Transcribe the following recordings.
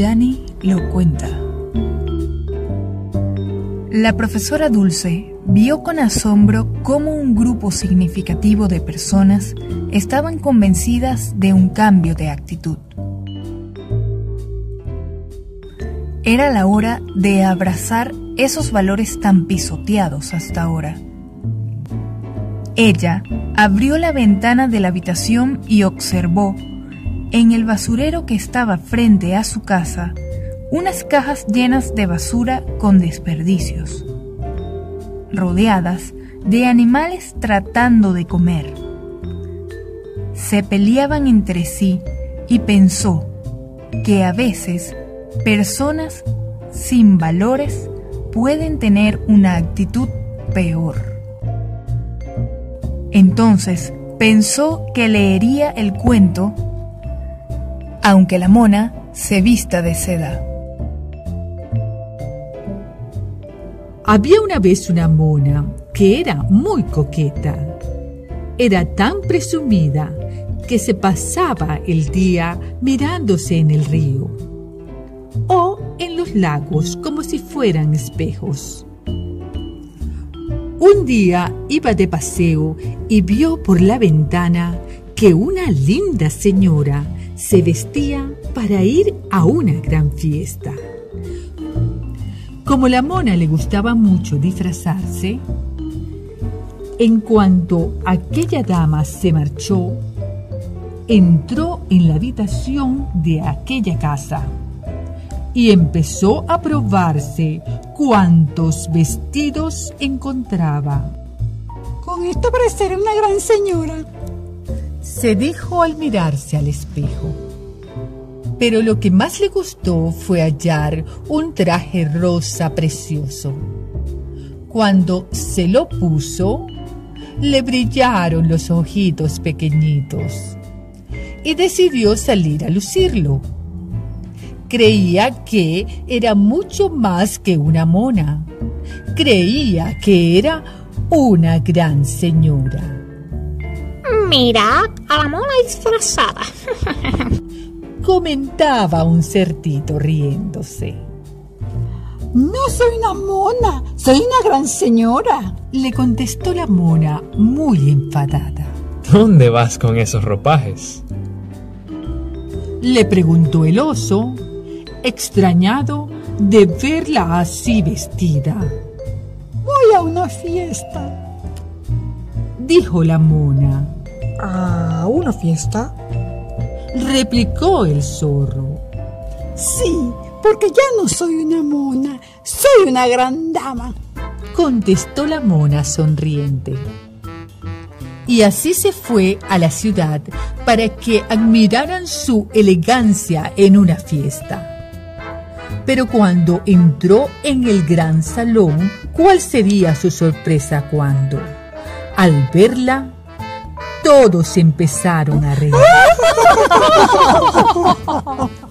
Yanni lo cuenta. La profesora Dulce vio con asombro cómo un grupo significativo de personas estaban convencidas de un cambio de actitud. Era la hora de abrazar esos valores tan pisoteados hasta ahora. Ella abrió la ventana de la habitación y observó, en el basurero que estaba frente a su casa, unas cajas llenas de basura con desperdicios, rodeadas de animales tratando de comer. Se peleaban entre sí y pensó que a veces personas sin valores pueden tener una actitud peor. Entonces pensó que leería el cuento aunque la mona se vista de seda. Había una vez una mona que era muy coqueta. Era tan presumida que se pasaba el día mirándose en el río o en los lagos como si fueran espejos. Un día iba de paseo y vio por la ventana que una linda señora se vestía para ir a una gran fiesta. Como la mona le gustaba mucho disfrazarse, en cuanto aquella dama se marchó, entró en la habitación de aquella casa y empezó a probarse cuantos vestidos encontraba. Con esto pareceré una gran señora. Se dijo al mirarse al espejo. Pero lo que más le gustó fue hallar un traje rosa precioso. Cuando se lo puso, le brillaron los ojitos pequeñitos y decidió salir a lucirlo creía que era mucho más que una mona. Creía que era una gran señora. Mira a la mona disfrazada. Comentaba un certito riéndose. No soy una mona, soy una gran señora. Le contestó la mona muy enfadada. ¿Dónde vas con esos ropajes? Le preguntó el oso extrañado de verla así vestida. Voy a una fiesta, dijo la mona. ¿A una fiesta? replicó el zorro. Sí, porque ya no soy una mona, soy una gran dama, contestó la mona sonriente. Y así se fue a la ciudad para que admiraran su elegancia en una fiesta. Pero cuando entró en el gran salón, ¿cuál sería su sorpresa cuando, al verla, todos empezaron a reír?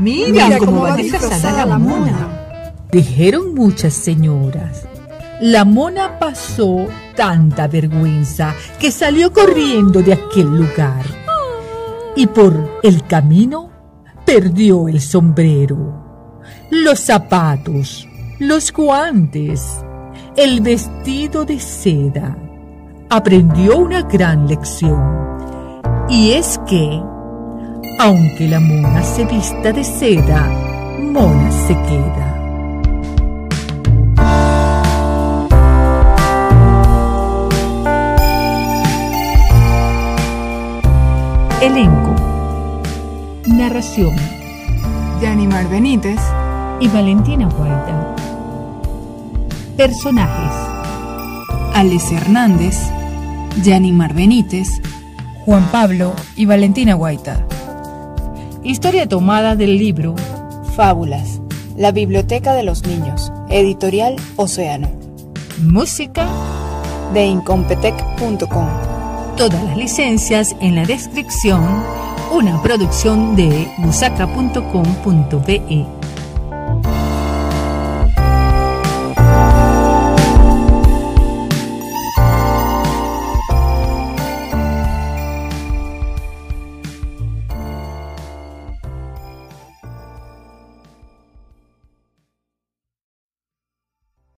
Mira, cómo va disfrazada la mona, dijeron muchas señoras. La mona pasó tanta vergüenza que salió corriendo de aquel lugar. Y por el camino perdió el sombrero, los zapatos, los guantes, el vestido de seda. Aprendió una gran lección. Y es que, aunque la mona se vista de seda, mona se queda. Elenco Narración. Yanimar Benítez y Valentina Guaita. Personajes. Alex Hernández, Yanimar Benítez, Juan Pablo y Valentina Guaita. Historia tomada del libro Fábulas. La Biblioteca de los Niños. Editorial Océano. Música de incompetech.com. Todas las licencias en la descripción una producción de musaca.com.be